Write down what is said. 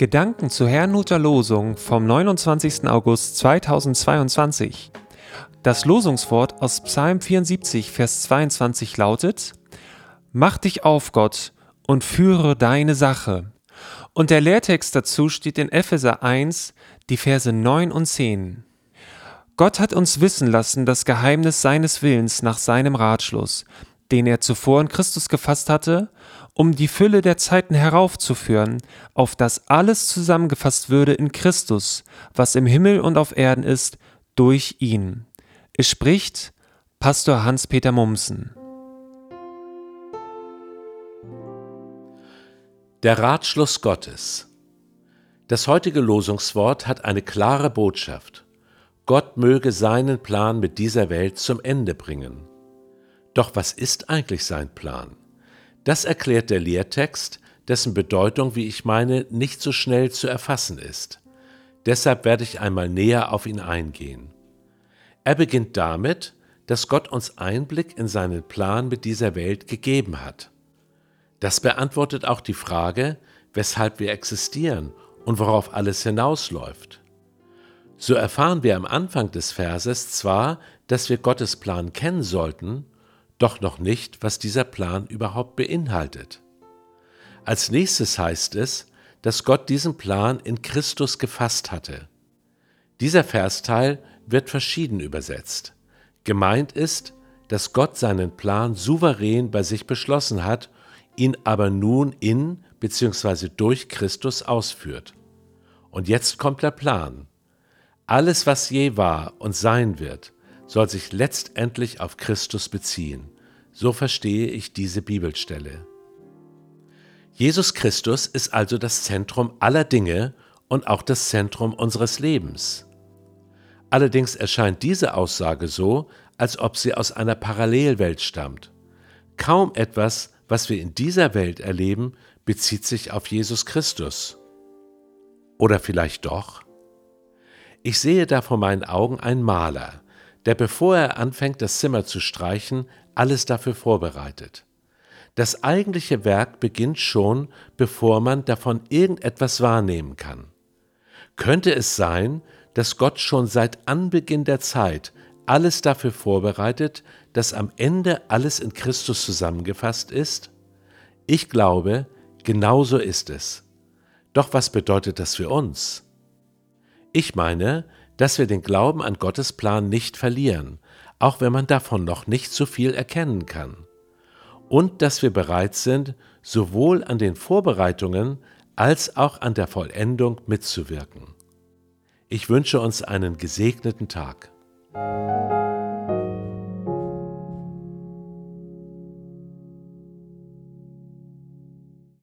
Gedanken zur Herrnhuter Losung vom 29. August 2022. Das Losungswort aus Psalm 74, Vers 22 lautet: Mach dich auf, Gott, und führe deine Sache. Und der Lehrtext dazu steht in Epheser 1, die Verse 9 und 10. Gott hat uns wissen lassen das Geheimnis seines Willens nach seinem Ratschluss, den er zuvor in Christus gefasst hatte, um die Fülle der Zeiten heraufzuführen, auf das alles zusammengefasst würde in Christus, was im Himmel und auf Erden ist, durch ihn. Es spricht Pastor Hans-Peter Mumsen. Der Ratschluss Gottes. Das heutige Losungswort hat eine klare Botschaft. Gott möge seinen Plan mit dieser Welt zum Ende bringen. Doch was ist eigentlich sein Plan? Das erklärt der Lehrtext, dessen Bedeutung, wie ich meine, nicht so schnell zu erfassen ist. Deshalb werde ich einmal näher auf ihn eingehen. Er beginnt damit, dass Gott uns Einblick in seinen Plan mit dieser Welt gegeben hat. Das beantwortet auch die Frage, weshalb wir existieren und worauf alles hinausläuft. So erfahren wir am Anfang des Verses zwar, dass wir Gottes Plan kennen sollten, doch noch nicht, was dieser Plan überhaupt beinhaltet. Als nächstes heißt es, dass Gott diesen Plan in Christus gefasst hatte. Dieser Versteil wird verschieden übersetzt. Gemeint ist, dass Gott seinen Plan souverän bei sich beschlossen hat, ihn aber nun in bzw. durch Christus ausführt. Und jetzt kommt der Plan. Alles, was je war und sein wird, soll sich letztendlich auf Christus beziehen. So verstehe ich diese Bibelstelle. Jesus Christus ist also das Zentrum aller Dinge und auch das Zentrum unseres Lebens. Allerdings erscheint diese Aussage so, als ob sie aus einer Parallelwelt stammt. Kaum etwas, was wir in dieser Welt erleben, bezieht sich auf Jesus Christus. Oder vielleicht doch? Ich sehe da vor meinen Augen einen Maler, der bevor er anfängt, das Zimmer zu streichen, alles dafür vorbereitet. Das eigentliche Werk beginnt schon, bevor man davon irgendetwas wahrnehmen kann. Könnte es sein, dass Gott schon seit Anbeginn der Zeit alles dafür vorbereitet, dass am Ende alles in Christus zusammengefasst ist? Ich glaube, genau so ist es. Doch was bedeutet das für uns? Ich meine, dass wir den Glauben an Gottes Plan nicht verlieren, auch wenn man davon noch nicht so viel erkennen kann. Und dass wir bereit sind, sowohl an den Vorbereitungen als auch an der Vollendung mitzuwirken. Ich wünsche uns einen gesegneten Tag.